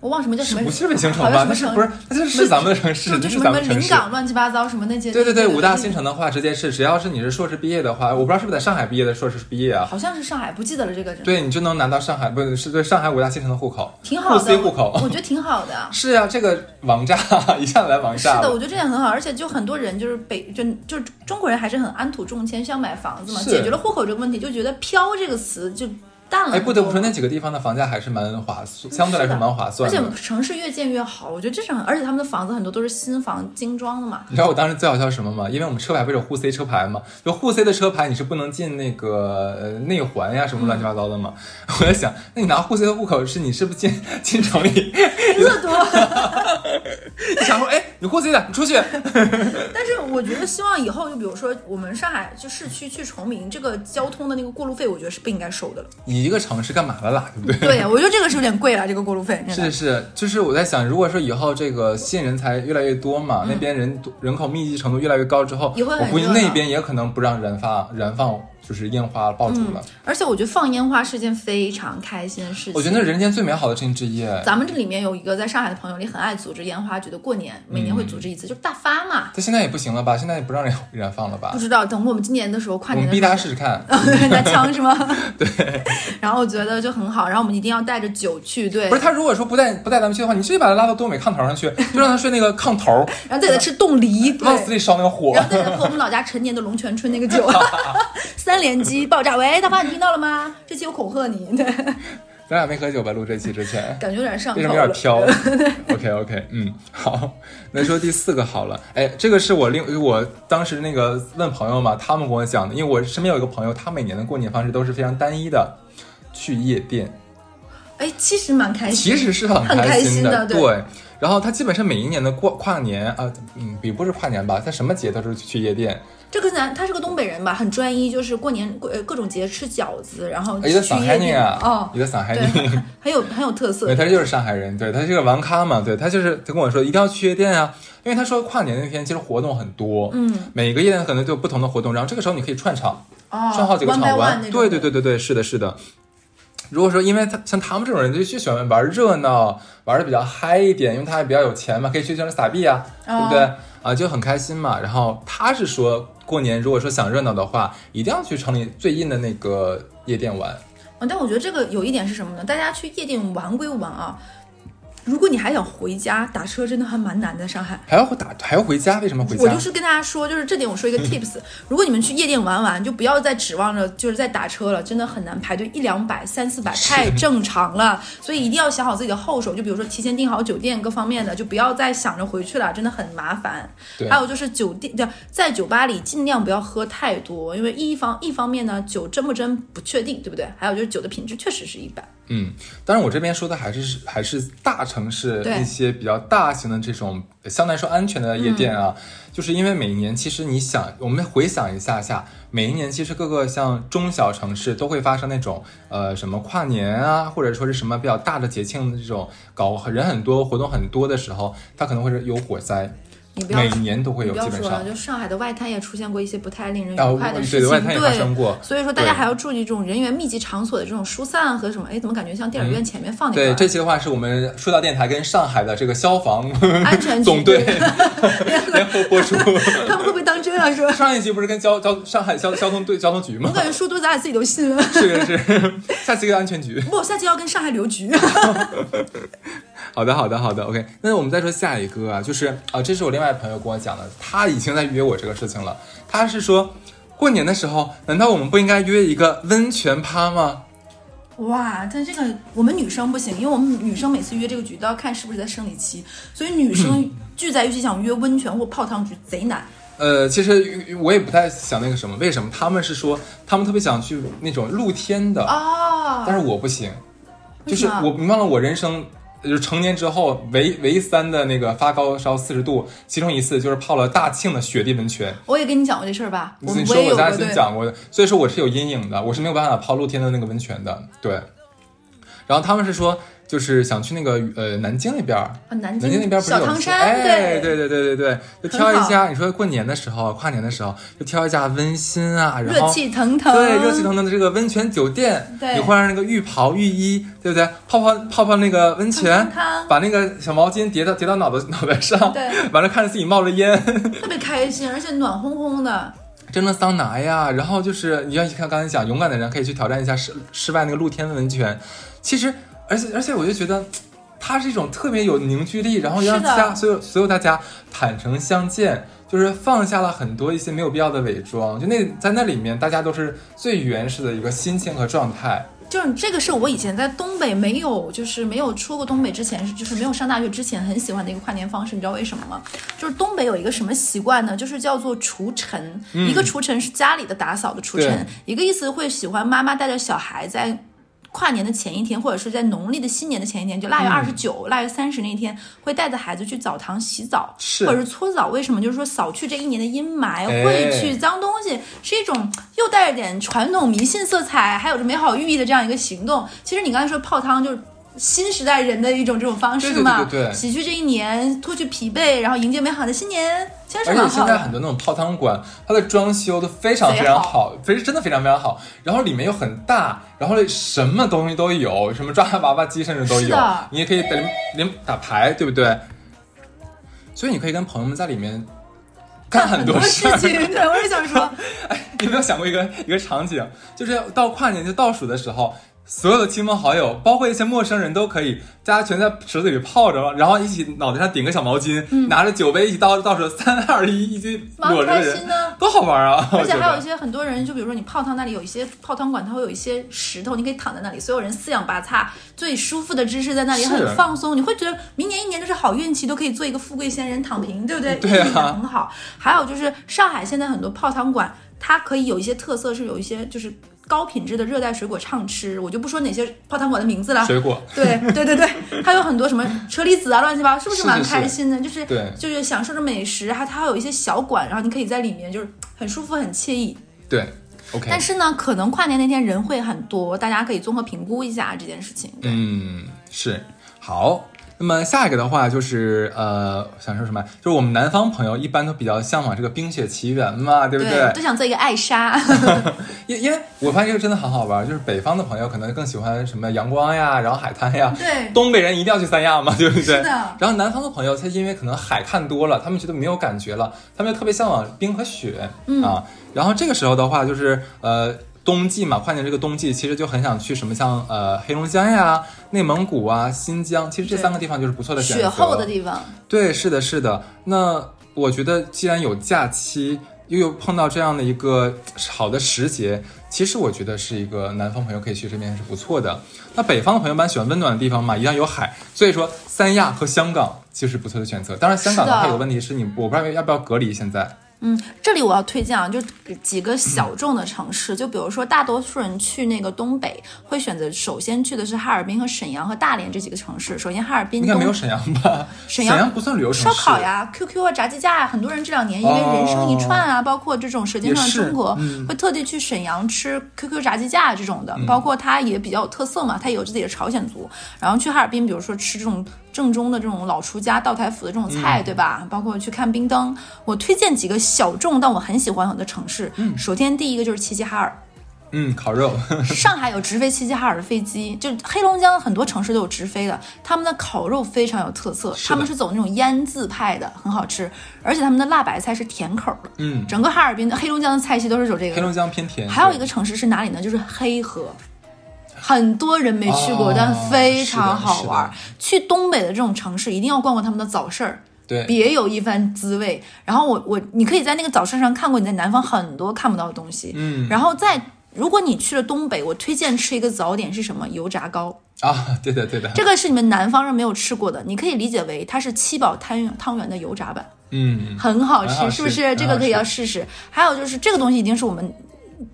我忘什么叫什么，不是卫星城吧？是不是？那就是是咱们的城市，就是什么临咱们城市。港乱七八糟什么那些。对对对，五大新城的话，直接是只要是你是硕士毕业的话，我不知道是不是在上海毕业的硕士毕业啊？好像是上海，不记得了这个。对你就能拿到上海不是是对上海五大新城的户口，挺好的，户口我。觉得挺好的。是啊、这个王炸一下来王炸是的，我觉得这点很好，而且就很多人就是北就就是中国人还是很安土重迁，想买房子嘛，解决了户口这个问题，就觉得“飘”这个词就淡了。哎，不得不说，那几个地方的房价还是蛮划算，相对来说蛮划算的。且城市越建越好，我觉得这是很，而且他们的房子很多都是新房精装的嘛。你知道我当时最好笑什么吗？因为我们车牌不是有沪 C 车牌吗？就沪 C 的车牌你是不能进那个呃内环呀什么乱七八糟的嘛。我在想，那你拿沪 C 的户口是你是不是进进城里？乐多，你想说，哎，你过去的，你出去。但是我觉得希望以后就比如说我们上海就市区去崇明，这个交通的那个过路费，我觉得是不应该收的了。你一个城市干嘛的啦？对不对？对呀，我觉得这个是有点贵了，这个过路费。是是，就是我在想，如果说以后这个吸引人才越来越多嘛，那边人多人口密集程度越来越高之后，我估计那边也可能不让燃放燃放就是烟花爆竹了。而且我觉得放烟花是件非常开心的事情。我觉得那是人间最美好的事情之一。咱们这里面有一个在上海的朋友，也很爱组织烟花觉得，过年每年会组织一次，就是大发嘛。他现在也不行了吧？现在也不让人燃放了吧不？知道，等我们今年的时候跨我们年的时候，逼他试试看。拿枪是吗？对。然后我觉得就很好，然后我们一定要带着酒去，对。不是他如果说不带不带咱们去的话，你直接把他拉到东北炕头上去，就让他睡那个炕头，然后再给他吃冻梨，往死里烧那个火然。后再给他喝我们老家陈年的龙泉春那个酒，三连击爆炸。喂，大发，你听到了吗？这期我恐吓你，对，咱俩没喝酒吧？录这期之前。感觉有点上头为什么。有点飘？OK OK，嗯，好，那说第四个好了。哎，这个是我另我当时那个问朋友嘛，他们跟我讲的，因为我身边有一个朋友，他每年的过年方式都是非常单一的，去夜店，哎，其实蛮开心，其实是很很开心心的对对。然后他基本上每一年的过跨年啊，嗯，比不是跨年吧，他什么节都是去夜店，这个男他是个东北人吧，很专一，就是过年过呃各种节吃饺子，然后一个上海去夜店人啊，哦一，个上海对人。很有很有特色对，。他就是上海人，对他是个玩咖嘛，对他就是他跟我说一定要去夜店啊，因为他说跨年那天其实活动很多，嗯，每个夜店可能都有不同的活动，然后这个时候你可以串场，哦串好几个场玩，对对对对对，是的是的。如果说因为他像他们这种人就就喜欢玩热闹，玩的比较嗨一点，因为他也比较有钱嘛，可以去这种撒币啊，对不对？啊，就很开心嘛。然后他是说过年如果说想热闹的话，一定要去城里最硬的那个夜店玩。啊，但我觉得这个有一点是什么呢？大家去夜店玩归玩啊，如果你还想回家，打车真的还蛮难的。上海，还要打还要回家？为什么回家？我就是跟大家说，就是这点我说一个 tips，如果你们去夜店玩玩，就不要再指望着就是在打车了，真的很难排队一两百、三四百太正常了，所以一定要想好自己的后手，就比如说提前订好酒店各方面的，就不要再想着回去了，真的很麻烦。对还有就是酒店，对在酒吧里尽量不要喝太多，因为一方一方面呢，酒真不真不确定，对不对？还有就是酒的品质确实是一般。嗯，当然我这边说的还是还是大城市对一些比较大型的这种相对来说安全的夜店啊，就是因为每年其实你想，我们回想一下下，每一年其实各个像中小城市都会发生那种呃什么跨年啊，或者说是什么比较大的节庆的这种搞人很多活动很多的时候，它可能会是有火灾。你不要每年都会有，你不要说了，基本上。就上海的外滩也出现过一些不太令人啊愉快的事情，对外滩也发生过所以说大家还要注意这种人员密集场所的这种疏散和什么。哎，怎么感觉像电影院前面放那个？对，这期的话是我们说到电台跟上海的这个消防安全 局总队 联合播出。他们会不会当真啊？说，上一集不是跟交交上海交交通队交通局吗我？感觉说多咱俩自己都信了。是是是，下期跟安全局。不，下期要跟上海旅游局。好的，好的，好的，OK。那我们再说下一个啊，就是啊、这是我另外朋友跟我讲的，他已经在约我这个事情了。他是说，过年的时候，难道我们不应该约一个温泉趴吗？哇，但这个我们女生不行，因为我们女生每次约这个局都要看是不是在生理期，所以女生聚在一起想约温泉或泡汤局贼难。呃，其实我也不太想那个什么，为什么？他们是说他们特别想去那种露天的，哦，但是我不行，就是我你忘了我人生。就是成年之后唯唯三的那个发高烧四十度，其中一次就是泡了大庆的雪地温泉。我也跟你讲过这事儿吧，我你说我咱俩先。讲过的，所以说我是有阴影的，我是没有办法泡露天的那个温泉的。对，然后他们是说，就是想去那个呃南京那边南南京那边不是有小汤山，哎，对对对对对对，就挑一家，你说过年的时候、跨年的时候，就挑一家温馨啊，然后热气腾腾，对热气腾腾的这个温泉酒店，对你换上那个浴袍浴衣，对不对？泡泡泡泡那个温泉汤汤汤，把那个小毛巾叠到叠到脑袋脑袋上，对完了看着自己冒着烟。特别开心，而且暖烘烘的。蒸的桑拿呀，然后就是你要看刚才讲，勇敢的人可以去挑战一下室室外那个露天温泉。其实，而且而且我就觉得，它是一种特别有凝聚力，然后让家所有所有大家坦诚相见，就是放下了很多一些没有必要的伪装。就那在那里面，大家都是最原始的一个心情和状态。就是这个是我以前在东北没有，就是没有出过东北之前，是就是没有上大学之前很喜欢的一个跨年方式，你知道为什么吗？就是东北有一个什么习惯呢？就是叫做除尘，一个除尘是家里的打扫的除尘，一个意思会喜欢妈妈带着小孩在。跨年的前一天，或者是在农历的新年的前一天，就腊月二十九、腊月三十那天，会带着孩子去澡堂洗澡，是或者是搓澡。为什么？就是说扫去这一年的阴霾，哎会去脏东西，是一种又带着点传统迷信色彩，还有着美好寓意的这样一个行动。其实你刚才说泡汤就是。新时代人的一种这种方式嘛，对对对对洗去这一年，脱去疲惫，然后迎接美好的新年，其实。现在很多那种泡汤馆，它的装修都非常非常好好，非真的非常非常好。然后里面又很大，然后什么东西都有，什么抓娃娃机甚至都有。你也可以在里面里面打牌，对不对？所以你可以跟朋友们在里面干很多事事。情，对，我也想说，你有没有想过一个一个场景，就是到跨年就倒数的时候，所有的亲朋好友，包括一些陌生人都可以，大家全在池子里泡着，然后一起脑袋上顶个小毛巾，拿着酒杯一起倒倒数三二一，一起嗯蛮裸着的人开心，的。多好玩啊！而且还有一些很多人，就比如说你泡汤那里有一些泡汤馆，它会有一些石头，你可以躺在那里，所有人四仰八叉，最舒服的姿势在那里，很放松。你会觉得明年一年都是好运气，都可以做一个富贵仙人躺平，对不对？对啊很好。还有就是上海现在很多泡汤馆，它可以有一些特色，是有一些就是。高品质的热带水果畅吃，我就不说哪些泡汤馆的名字了。水果，对对对对，它有很多什么车厘子啊，乱七八糟，是不是蛮开心的？就是对就是享受着美食，还它还有一些小馆，然后你可以在里面就是很舒服、很惬意。对，OK，但是呢，可能跨年那天人会很多，大家可以综合评估一下这件事情。对，嗯，是好。那么下一个的话就是呃，想说什么？就是我们南方朋友一般都比较向往这个《冰雪奇缘》嘛，对不对？都想做一个艾莎。因因为我发现这个真的很好玩，就是北方的朋友可能更喜欢什么阳光呀，然后海滩呀。对东北人一定要去三亚嘛，对不对？是的然后南方的朋友，他因为可能海看多了，他们觉得没有感觉了，他们就特别向往冰和雪、嗯啊。然后这个时候的话，就是呃。冬季嘛，跨年这个冬季，其实就很想去什么像呃黑龙江呀、内蒙古啊、新疆，其实这三个地方就是不错的选择。雪后的地方，对，是的，是的。那我觉得，既然有假期，又有碰到这样的一个好的时节，其实我觉得是一个南方朋友可以去这边是不错的。那北方的朋友们喜欢温暖的地方嘛，一样有海，所以说三亚和香港就是不错的选择。当然，香港的话有个问题是你，我不知道要不要隔离现在。嗯，这里我要推荐啊，就几个小众的城市，就比如说大多数人去那个东北会选择首先去的是哈尔滨和沈阳和大连这几个城市。首先哈尔滨应该没有沈阳吧？沈阳阳不算旅游城烧。烤呀、QQ 啊、炸鸡架呀，很多人这两年因为人生一串啊，包括这种《舌尖上的中国》嗯会特地去沈阳吃 QQ 炸鸡架这种的，包括它也比较有特色嘛，它有自己的朝鲜族。然后去哈尔滨，比如说吃这种正宗的这种老厨家道台府的这种菜，对吧？包括去看冰灯。我推荐几个小众但我很喜欢的城市。首先第一个就是齐齐哈尔。嗯，烤肉，上海有直飞齐齐哈尔的飞机，就黑龙江很多城市都有直飞的。他们的烤肉非常有特色，他们是走那种腌制派的，很好吃，而且他们的辣白菜是甜口的。嗯，整个哈尔滨的黑龙江的菜系都是走这个。黑龙江偏甜。还有一个城市是哪里呢？就是黑河。很多人没去过，哦但非常好玩。去东北的这种城市，一定要逛逛他们的早市儿。对，别有一番滋味。然后我我你可以在那个早市上看过你在南方很多看不到的东西。嗯然后在如果你去了东北，我推荐吃一个早点是什么？油炸糕。啊，对的对的，这个是你们南方人没有吃过的，你可以理解为它是七宝汤汤圆的油炸版，嗯，很好吃，好吃是不是？这个可以要试试。还有就是这个东西一定是我们。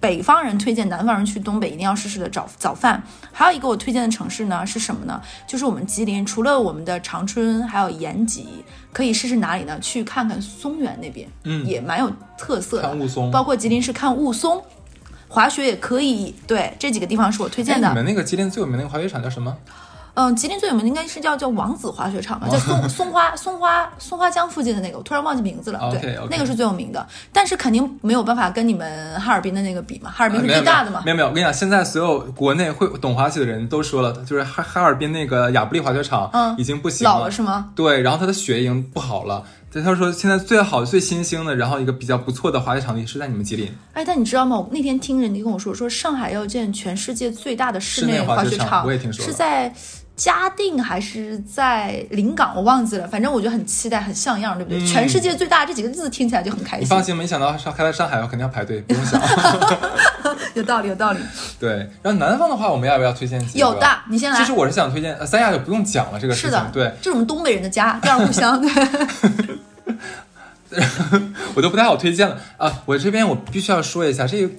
北方人推荐南方人去东北一定要试试的早早饭。还有一个我推荐的城市呢是什么呢？就是我们吉林，除了我们的长春，还有延吉，可以试试哪里呢？去看看松原那边，嗯也蛮有特色的。看雾凇。包括吉林是看雾凇，滑雪也可以。对，这几个地方是我推哎荐的。你们那个吉林最有名的那个滑雪场叫什么？嗯，吉林最有名的应该是叫叫王子滑雪场吧，叫松 松花松花松花江附近的那个，我突然忘记名字了。对那个是最有名的，但是肯定没有办法跟你们哈尔滨的那个比嘛，哈尔滨是最大的嘛。没有没有，我跟你讲，现在所有国内会懂滑雪的人都说了，就是哈哈尔滨那个亚布力滑雪场，嗯已经不行了老了是吗？对，然后它的雪已经不好了。对，他说现在最好最新兴的，然后一个比较不错的滑雪场地是在你们吉林。哎，但你知道吗？我那天听人家跟我说，说上海要建全世界最大的室室内滑滑雪场场，我也听说了是在嘉定还是在临港？我忘记了，反正我就很期待，很像样，对不对？嗯全世界最大这几个字听起来就很开心。你放心，没想到上开在上海，我肯定要排队，不用想。有道理，有道理。对，然后南方的话，我们要不要推荐几个？有的，你先来。其实我是想推荐，呃三亚就不用讲了，这个事是的，。情对这是我们东北人的家，第二故乡。对，我都不太好推荐了啊。我这边我必须要说一下，这个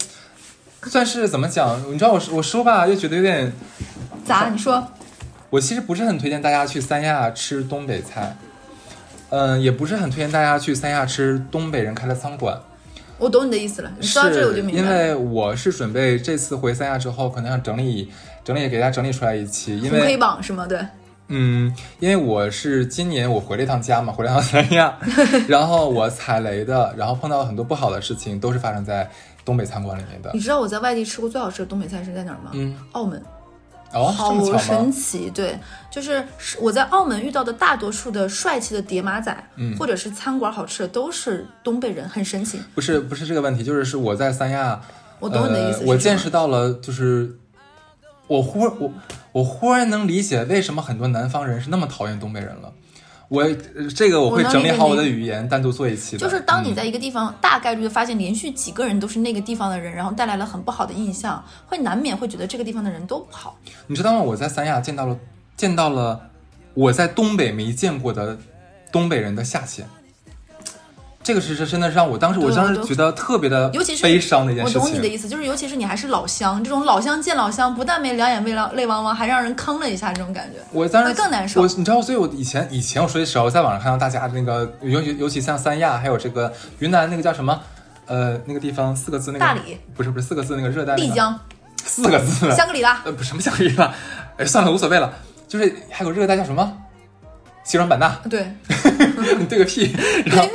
算是怎么讲？你知道我我说吧，又觉得有点，咋？你说？我其实不是很推荐大家去三亚吃东北菜，嗯，也不是很推荐大家去三亚吃东北人开的餐馆。我懂你的意思了。你说到这里我就明白因。为我是准备这次回三亚之后，可能要整理整理，给大家整理出来一期，因为黑为榜是吗？对，嗯，因为我是今年我回了一趟家嘛，回了一趟三亚，然后我踩雷的，然后碰到很多不好的事情，都是发生在东北餐馆里面的你。知道我在外地吃过最好吃的东北菜是在哪儿吗？嗯，澳门，哦，好神？奇。对，就是我在澳门遇到的大多数的帅气的叠马仔，嗯或者是餐馆好吃的，都是东北人，很神奇。不是不是这个问题，就是是我在三亚，我懂你的意思。我见识到了，就是我忽我我忽然能理解为什么很多南方人是那么讨厌东北人了。我呃这个我会整理好我的语言，单独做一期的。就是当你嗯在一个地方大概率的发现连续几个人都是那个地方的人，然后带来了很不好的印象，会难免会觉得这个地方的人都不好。你知道吗？我在三亚见到了见到了我在东北没见过的东北人的下限。这个是是真的让我当时我当时觉得特别的尤其是悲伤的一件事情。我懂你的意思，就是尤其是你还是老乡，这种老乡见老乡，不但没两眼泪汪泪汪汪，还让人坑了一下，这种感觉。我当时会更难受我你知道，所以我以前以前我说的时候，在网上看到大家那个尤尤尤其像三亚，还有这个云南那个叫什么呃那个地方四个字那个大理不是不是四个字那个热带那个丽江、四个字香格里拉，呃不什么香格里拉，哎算了无所谓了，就是还有热带叫什么西双版纳，对，你对个屁！然后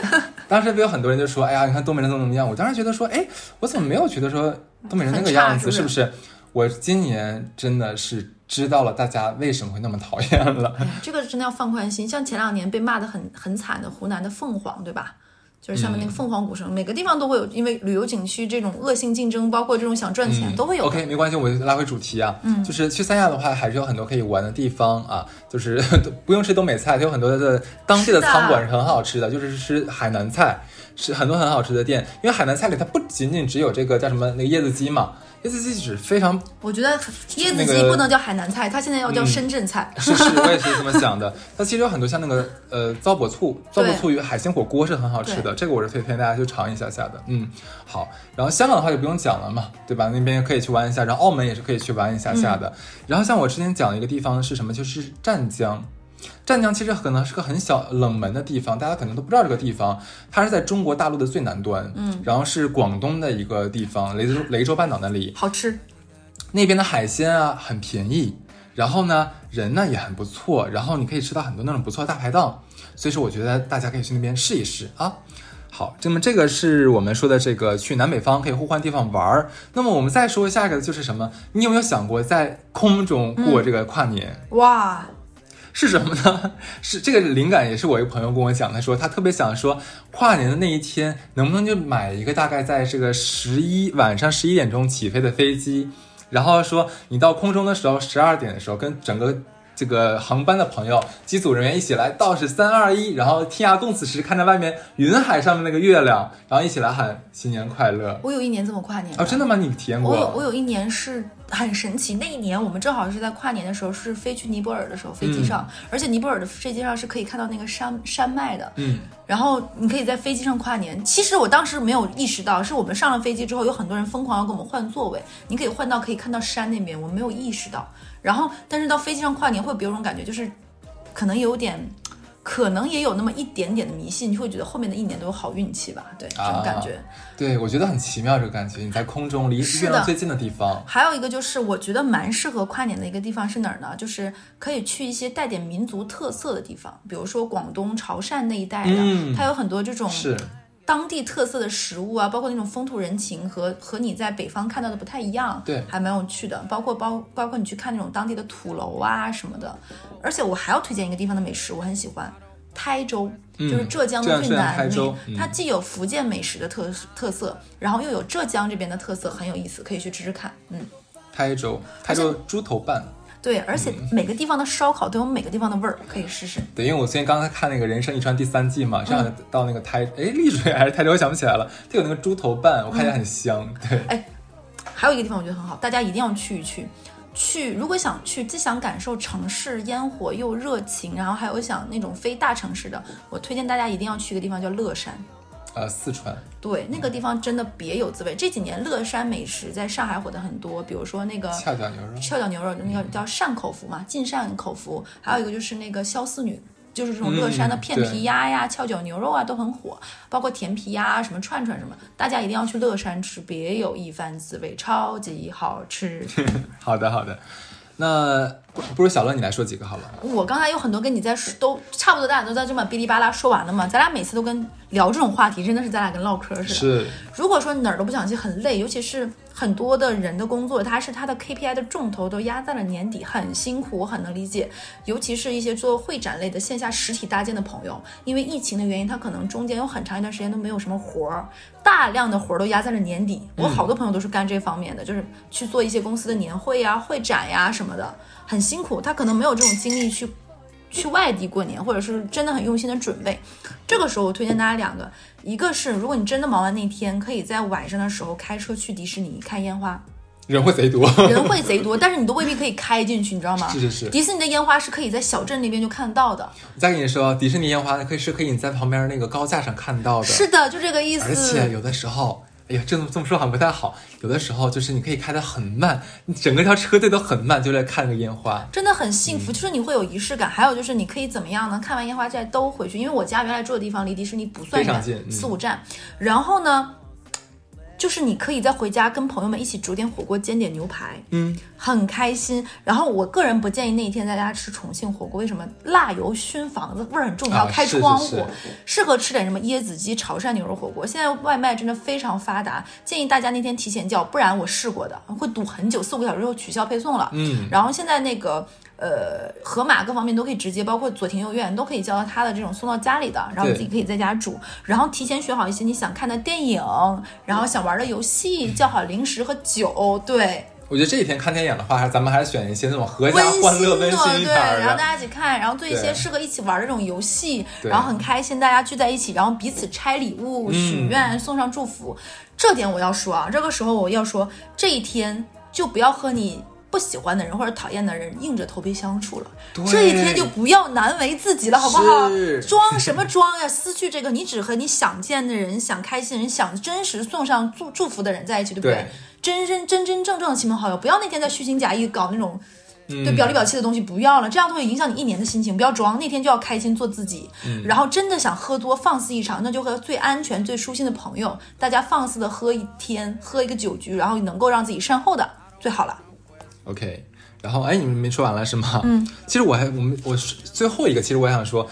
当时不有很多人就说：“哎呀，你看东北人怎么怎么样？”我当时觉得说：“哎，我怎么没有觉得说东北人那个样子？是不是是不是？”我今年真的是知道了大家为什么会那么讨厌了。哎，这个真的要放宽心。像前两年被骂的很很惨的湖南的凤凰，对吧？就是下面那个凤凰古城，每个地方都会有，因为旅游景区这种恶性竞争，包括这种想赚钱、都会有。OK，没关系，我拉回主题啊，嗯，就是去三亚的话，还是有很多可以玩的地方啊，就是 不用吃东北菜，它有很多的当地的。餐馆是很好吃的，就是吃海南菜，是很多很好吃的店。因为海南菜里它不仅仅只有这个叫什么那个椰子鸡嘛，椰子鸡是非常我觉得椰子鸡不能叫海南菜，它现在要叫深圳菜。是是，我也是这么想的。它其实有很多像那个呃糟粕醋，糟粕醋与海鲜火锅是很好吃的，这个我是推荐大家去尝一下下的。嗯，好。然后香港的话就不用讲了嘛，对吧？那边可以去玩一下，然后澳门也是可以去玩一下下的。嗯然后像我之前讲的一个地方是什么，就是湛江。湛江其实可能是个很小冷门的地方，大家可能都不知道这个地方，它是在中国大陆的最南端，嗯，然后是广东的一个地方，雷州雷州半岛那里，好吃，那边的海鲜啊很便宜，然后呢人呢也很不错，然后你可以吃到很多那种不错的大排档，所以说我觉得大家可以去那边试一试啊。好，那么这个是我们说的这个去南北方可以互换地方玩儿。那么我们再说下一个就是什么？你有没有想过在空中过这个跨年？哇！是什么呢？是这个灵感也是我一个朋友跟我讲，他说他特别想说跨年的那一天能不能就买一个大概在这个十一晚上十一点钟起飞的飞机，然后说你到空中的时候十二点的时候跟整个这个航班的朋友机组人员一起来倒数三二一，然后天涯共此时，看着外面云海上面那个月亮，然后一起来喊新年快乐。我有一年这么跨年哦，真的吗？你体验过？我有我有一年是很神奇，那一年我们正好是在跨年的时候，是飞去尼泊尔的时候，飞机上，而且尼泊尔的飞机上是可以看到那个山山脉的，嗯，然后你可以在飞机上跨年。其实我当时没有意识到，是我们上了飞机之后，有很多人疯狂要跟我们换座位，你可以换到可以看到山那边，我没有意识到。然后，但是到飞机上跨年会有种感觉，就是可能有点。可能也有那么一点点的迷信，你会觉得后面的一年都有好运气吧？对，这种感觉。对，我觉得很奇妙，这个感觉。你在空中离月亮最近的地方。还有一个就是，我觉得蛮适合跨年的一个地方是哪儿呢？就是可以去一些带点民族特色的地方，比如说广东潮汕那一带的，嗯它有很多这种是当地特色的食物啊，包括那种风土人情和和你在北方看到的不太一样，对还蛮有趣的。包括包包括你去看那种当地的土楼啊什么的。而且我还要推荐一个地方的美食，我很喜欢。台州就是浙江的最南它既有福建美食的特特色，然后又有浙江这边的特色，很有意思，可以去吃吃看。嗯，台州，台州猪头拌。对，而且每个地方的烧烤都有每个地方的味儿，可以试试。对，因为我最近刚才看那个《人生一串》第三季嘛，正好到那个台，哎，丽水还是台州，我想不起来了。它有那个猪头拌，我看起来很香。对，哎，还有一个地方我觉得很好，大家一定要去一去。去，如果想去，既想感受城市烟火又热情，然后还有想那种非大城市的，我推荐大家一定要去一个地方叫乐山。呃，四川。对，那个地方真的别有滋味。这几年乐山美食在上海火的很多，比如说那个翘脚牛肉，翘脚牛肉的那个叫单口福嘛，晋善口福，还有一个就是那个肖四女。就是这种乐山的片皮鸭呀、翘脚牛肉啊都很火，包括甜皮鸭、什么串串什么，大家一定要去乐山吃，别有一番滋味，超级好吃。好的，好的。那不如小乐你来说几个好了。我刚才有很多跟你在说，都差不多，大家都在这么哔哩吧啦说完了嘛。咱俩每次都跟聊这种话题，真的是咱俩跟唠嗑似的。是。如果说哪儿都不想去，很累，尤其是很多的人的工作，他是他的 KPI 的重头都压在了年底，很辛苦，我很能理解。尤其是一些做会展类的线下实体搭建的朋友，因为疫情的原因，他可能中间有很长一段时间都没有什么活儿，大量的活儿都压在了年底。我好多朋友都是干这方面的，就是去做一些公司的年会呀、会展呀什么的，很辛苦。他可能没有这种精力去去外地过年，或者是真的很用心的准备。这个时候，我推荐大家两个，一个是如果你真的忙完那天，可以在晚上的时候开车去迪士尼看烟花。人会贼多，人会贼多，但是你都未必可以开进去，你知道吗？是是是。迪士尼的烟花是可以在小镇那边就看得到的。我再跟你说，迪士尼烟花可以是可以你在旁边那个高架上看到的。是的，就这个意思。而且有的时候，哎呀，这么这么说好像不太好。有的时候就是你可以开得很慢，你整个条车队都很慢，就来看个烟花，真的很幸福。嗯、就是你会有仪式感，还有就是你可以怎么样呢？看完烟花再兜回去，因为我家原来住的地方离迪士尼不算远，四五站。然后呢？就是你可以在回家跟朋友们一起煮点火锅，煎点牛排，嗯，很开心。然后我个人不建议那一天在家吃重庆火锅，为什么？辣油熏房子，味儿很重，要开窗户。是是是适合吃点什么椰子鸡、潮汕牛肉火锅。现在外卖真的非常发达，建议大家那天提前叫，不然我试过的会堵很久，四五个小时后取消配送了。嗯，然后现在那个。呃，盒马各方面都可以直接，包括左庭右院都可以叫到他的这种送到家里的，然后自己可以在家煮，然后提前选好一些你想看的电影，然后想玩的游戏，叫好零食和酒，对。我觉得这一天看电影的话，还咱们还是选一些那种合家温欢乐、温的，馨一对，点儿。然后大家一起看，然后做一些适合一起玩的这种游戏，然后很开心，大家聚在一起，然后彼此拆礼物、嗯许愿、送上祝福。这点我要说啊，这个时候我要说，这一天就不要和你。不喜欢的人或者讨厌的人硬着头皮相处了，这一天就不要难为自己了，好不好？装什么装呀？失去这个，你只和你想见的人、想开心的人、想真实送上祝祝福的人在一起，对不对？对真真真真正正的亲朋好友，不要那天再虚情假意搞那种嗯对表里表气的东西不要了，这样都会影响你一年的心情。不要装，那天就要开心做自己。嗯然后真的想喝多放肆一场，那就和最安全、最舒心的朋友，大家放肆的喝一天，喝一个酒局，然后能够让自己善后的最好了。OK，然后哎，你们没说完了是吗？嗯，其实我还我们我是最后一个，其实我还想说，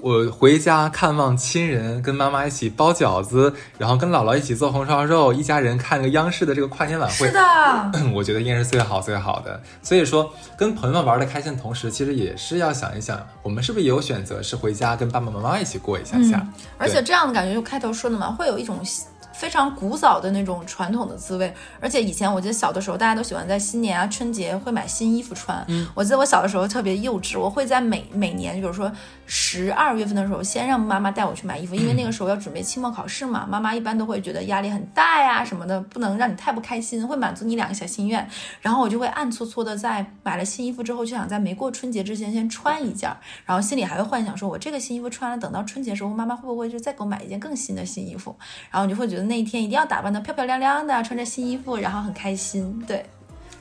我回家看望亲人，跟妈妈一起包饺子，然后跟姥姥一起做红烧肉，一家人看个央视的这个跨年晚会是，的，我觉得应该是最好最好的。所以说，跟朋友们玩的开心的同时，其实也是要想一想，我们是不是也有选择是回家跟爸爸妈妈一起过一下下？嗯而且这样的感觉，就开头说的嘛，会有一种非常古早的那种传统的滋味。而且以前我记得小的时候，大家都喜欢在新年啊、春节会买新衣服穿。嗯，我记得我小的时候特别幼稚，我会在每每年，比如说十二月份的时候，先让妈妈带我去买衣服，因为那个时候要准备期末考试嘛，妈妈一般都会觉得压力很大呀什么的，不能让你太不开心，会满足你两个小心愿。然后我就会暗搓搓的在买了新衣服之后，就想在没过春节之前先穿一件儿，然后心里还会幻想说，我这个新衣服穿了，等到春节的时候，妈妈会不会就再给我买一件更新的新衣服？然后你就会觉得那一天一定要打扮的漂漂亮亮的，穿着新衣服，然后很开心。对，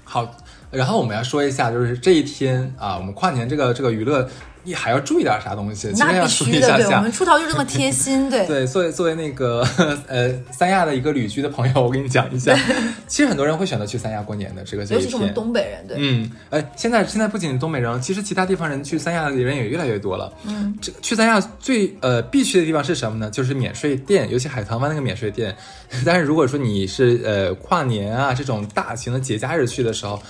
好，然后我们要说一下，就是这一天啊，我们跨年这个这个娱乐，你还要注意点啥东西？那要必须的，对，我们。出逃就这么贴心，对。对，作为作为那个 呃三亚的一个旅居的朋友，我跟你讲一下，其实很多人会选择去三亚过年的这个尤其是我们。东北人，对，嗯，哎，现在现在不仅东北人，其实其他地方人去三亚的人也越来越多了。嗯，这去三亚最呃必去的地方是什么呢？就是免税店，尤其海棠湾那个免税店。但是如果说你是呃跨年啊这种大型的节假日去的时候，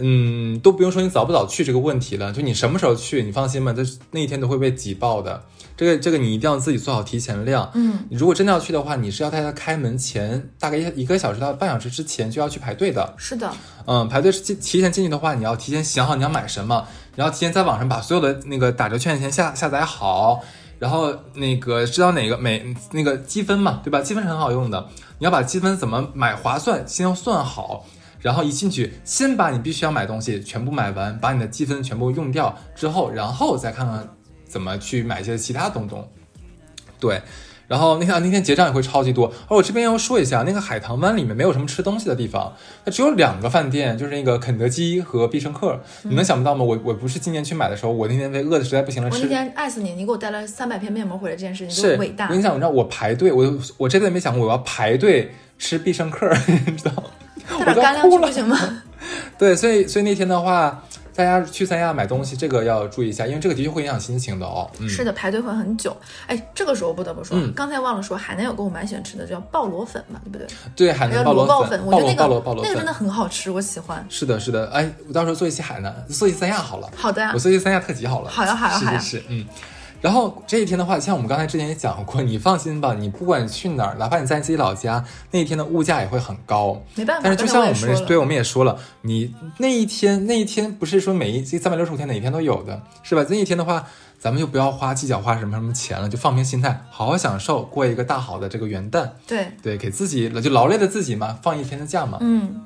嗯，都不用说你早不早去这个问题了，就你什么时候去，你放心吧，这那一天都会被挤爆的。这个这个你一定要自己做好提前量。嗯，你如果真的要去的话，你是要在它开门前大概一一个小时到半小时之前就要去排队的。是的，嗯，排队是提提前进去的话，你要提前想好你要买什么，然后提前在网上把所有的那个打折券先下下载好，然后那个知道哪个每那个积分嘛，对吧？积分是很好用的，你要把积分怎么买划算先要算好，然后一进去先把你必须要买东西全部买完，把你的积分全部用掉之后，然后再看看怎么去买一些其他东东。对，然后那天那天结账也会超级多。而我这边要说一下，那个海棠湾里面没有什么吃东西的地方，它只有两个饭店，就是那个肯德基和必胜客。你能想不到吗？我我不是今年去买的时候，我那天被饿的实在不行了，吃。我那天爱死你，你给我带了三百片面膜回来，这件事情是就伟大我跟。你讲，你知道我排队，我我这辈子没想过我要排队吃必胜客，你知道？我都要带点干粮哭了去不行吗？对，所以所以那天的话，大家去三亚买东西，这个要注意一下，因为这个的确会影响心情的哦。嗯，是的，排队会很久。哎，这个时候不得不说，嗯刚才忘了说，海南有个我蛮喜欢吃的，叫鲍螺粉嘛，对不对？对，海南鲍螺粉，我觉得那个那个真的很好吃，我喜欢。是的，是的，哎，我到时候做一期海南，做一期三亚好了。好的呀我，做一期三亚特辑好了。好呀好呀好呀是是是，嗯。然后这一天的话，像我们刚才之前也讲过，你放心吧，你不管去哪儿，哪怕你在自己老家，那一天的物价也会很高。没办法。但是就像我们对，我们也说了，你那一天那一天不是说每一三百六十五天哪一天都有的，是吧？那一天的话，咱们就不要花计较花什么什么钱了，就放平心态，好好享受，过一个大好的这个元旦。对，对，给自己就劳累的自己嘛，放一天的假嘛。嗯，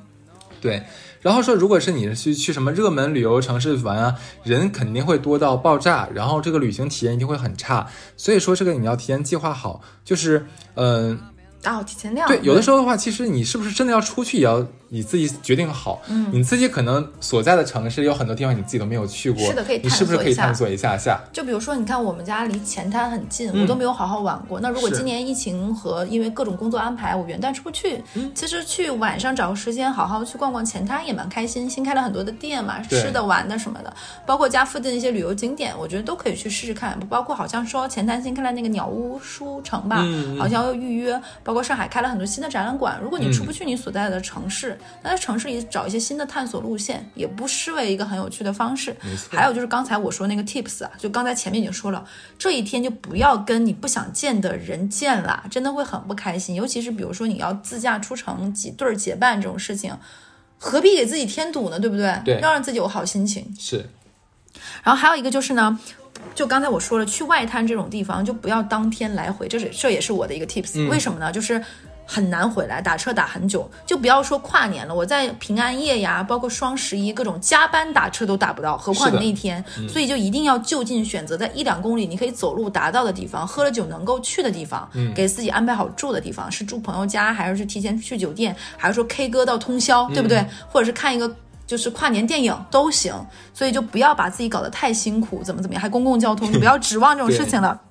对，然后说，如果是你去去什么热门旅游城市玩啊，人肯定会多到爆炸，然后这个旅行体验一定会很差。所以说，这个你要提前计划好，就是，嗯、打好提前量。对，有的时候的话，其实你是不是真的要出去，也要你自己决定好。嗯你自己可能所在的城市有很多地方你自己都没有去过，是的可以你是不是探索一下可以探索一下下？就比如说，你看我们家离前滩很近，嗯我都没有好好玩过。那如果今年疫情和因为各种工作安排，我元旦出不去，嗯其实去晚上找个时间好好去逛逛前滩也蛮开心。新开了很多的店嘛，吃的、玩的什么的，包括家附近的一些旅游景点，我觉得都可以去试试看。包括好像说前滩新开了那个鸟屋书城吧，好像要预约。包括上海开了很多新的展览馆，如果你出嗯不去你所在的城市，那在城市里找一些新的探索路线，也不失为一个很有趣的方式。还有就是刚才我说那个 tips 啊，就刚才前面已经说了，这一天就不要跟你不想见的人见啦，真的会很不开心。尤其是比如说你要自驾出城几对儿结伴这种事情，何必给自己添堵呢？对不对？对要让自己有好心情。是，然后还有一个就是呢，就刚才我说了，去外滩这种地方就不要当天来回，这是这也是我的一个 tips、为什么呢？就是。很难回来，打车打很久，就不要说跨年了，我在平安夜呀，包括双十一，各种加班打车都打不到，何况你那一天，所以就一定要就近选择在一两公里你可以走路达到的地方，喝了酒能够去的地方，给自己安排好住的地方，是住朋友家，还是去提前去酒店，还是说 K 歌到通宵，对不对？或者是看一个。就是跨年电影都行，所以就不要把自己搞得太辛苦，怎么怎么样，还公共交通，就不要指望这种事情了。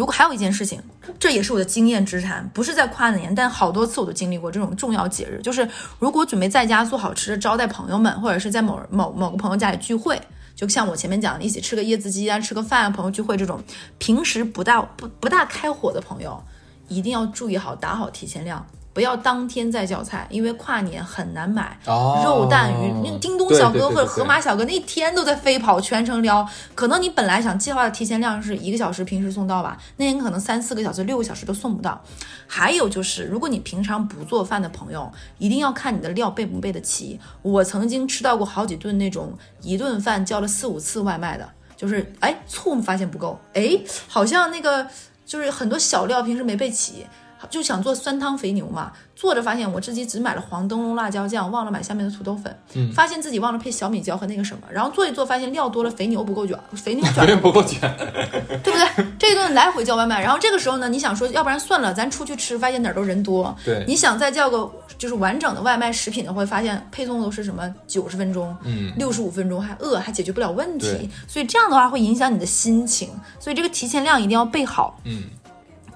如果还有一件事情，这也是我的经验之谈，不是在夸年，但好多次我都经历过这种重要节日。就是如果准备在家做好吃的招待朋友们，或者是在某某某个朋友家里聚会，就像我前面讲的，一起吃个椰子鸡啊，吃个饭啊，朋友聚会这种，平时不大不不大开火的朋友，一定要注意好打好提前量。不要当天再叫菜，因为跨年很难买、哦肉蛋鱼。那个叮咚小哥或者盒马小哥那一天都在飞跑，全程撩。可能你本来想计划的提前量是一个小时，平时送到吧，那天可能三四个小时、六个小时都送不到。还有就是，如果你平常不做饭的朋友，一定要看你的料备不备得齐。我曾经吃到过好几顿那种一顿饭叫了四五次外卖的，就是哎醋发现不够，哎好像那个就是很多小料平时没备齐。就想做酸汤肥牛嘛，做着发现我自己只买了黄灯笼辣椒酱，忘了买下面的土豆粉，嗯发现自己忘了配小米椒和那个什么，然后做一做发现料多了，肥牛不够卷，肥牛有卷点不够卷。对不对？这一顿来回叫外卖，然后这个时候呢，你想说，要不然算了，咱出去吃，发现哪儿都人多。对你想再叫个就是完整的外卖食品的，话发现配送都是什么九十分钟、嗯六十五分钟，还饿，还解决不了问题。所以这样的话会影响你的心情，所以这个提前量一定要备好。嗯，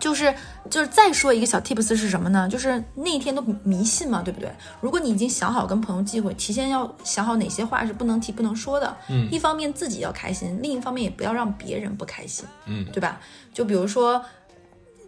就是就是再说一个小 tips 是什么呢？就是那一天都迷信嘛，对不对？如果你已经想好跟朋友聚会，提前要想好哪些话是不能提、不能说的。嗯一方面自己要开心，另一方面也不要让别人不开心。嗯对吧？就比如说。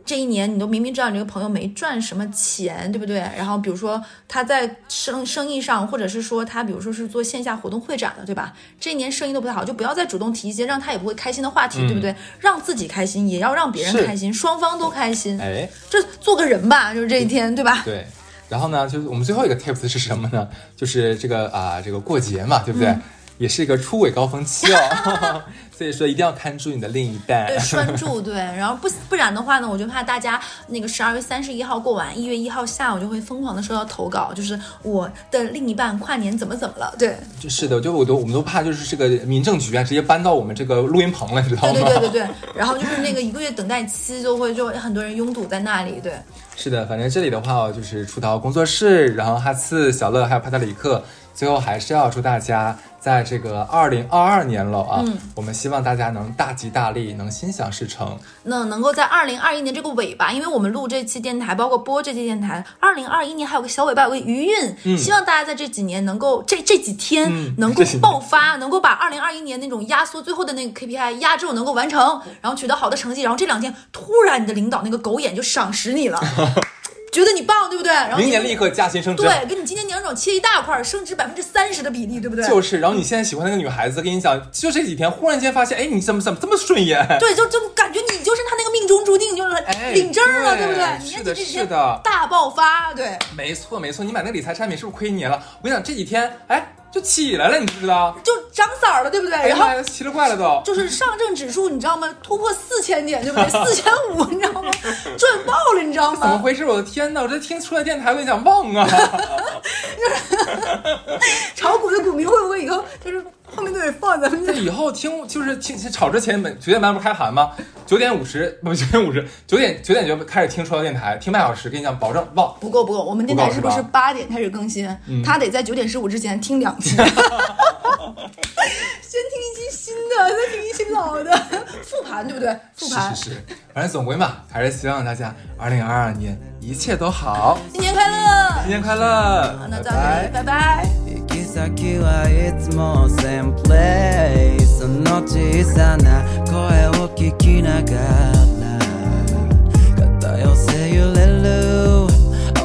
这一年你都明明知道你这个朋友没赚什么钱，对不对？然后比如说他在生生意上，或者是说他比如说是做线下活动会展的，对吧？这一年生意都不太好，就不要再主动提一些让他也不会开心的话题，对不对？让自己开心，也要让别人开心，双方都开心。哎，这做个人吧，就是这一天，对吧？对。然后呢，就是我们最后一个 tips 是什么呢？就是这个啊、这个过节嘛，对不对？也是一个出轨高峰期哦，所以说一定要看住你的另一半。对，拴住，对，然后不不然的话呢，我就怕大家那个十二月三十一号过完，一月一号下午就会疯狂的收到投稿，就是我的另一半跨年怎么怎么了，对，就是的，就我都我们都怕，就是这个民政局啊，直接搬到我们这个录音棚了，你知道对吗？对对对对，然后就是那个一个月等待期就会就很多人拥堵在那里，对，是的，反正这里的话哦，就是出逃工作室，然后哈次、小乐还有帕特里克，最后还是要祝大家在这个二零二二年了啊，嗯我们希望大家能大吉大利，能心想事成。那能够在二零二一年这个尾巴，因为我们录这期电台，包括播这期电台，二零二一年还有个小尾巴，有个余韵。希望大家在这几年能够这这几天嗯能够爆发，能够把二零二一年那种压缩最后的那个 KPI 压住能够完成，然后取得好的成绩，然后这两天突然你的领导那个狗眼就赏识你了，觉得你棒，对不对？然后明年立刻加薪升职。对，跟你今年年终切一大块，升值百分之三十的比例，对不对？就是，然后你现在喜欢那个女孩子，跟你讲，就这几天忽然间发现，哎，你怎么怎么这么顺眼？对，就就感觉你就是他那个命中注定，就是哎领证了，对不对？你是的看这几天是的大爆发，对，没错没错，你买那个理财产品是不是亏你了？我跟你讲，这几天哎就起来了，你知不知道？就涨色儿了，对不对？然后哎呀，奇了怪了都。就是上证指数，你知道吗？突破四千点，对不对？四千五，你知道吗？赚爆了，你知道吗？怎么回事？我的天哪！我这听出来电台，我跟你讲旺啊！炒股的股民会不会以后就是后面都得放咱们这？以后听就是听炒之前，九点半不是开盘吗？九点五十不九点五十，九点九点就开始听出来电台，听半小时，跟你讲，保证旺。不够不够，我们电台是不是不够是吧八点开始更新？他得在九点十五之前听两期，先听一期新的，再听一期老的，复盘对不对？复盘。是是是，反正总归嘛，还是希望大家二零二二年一切都好，新年快乐！新年快乐，那咱拜拜们。拜拜。行き先はいつも same place その小さな声を 聞きながら肩寄せ揺れる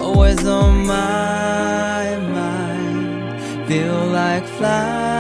Always on my mind. Feel like flying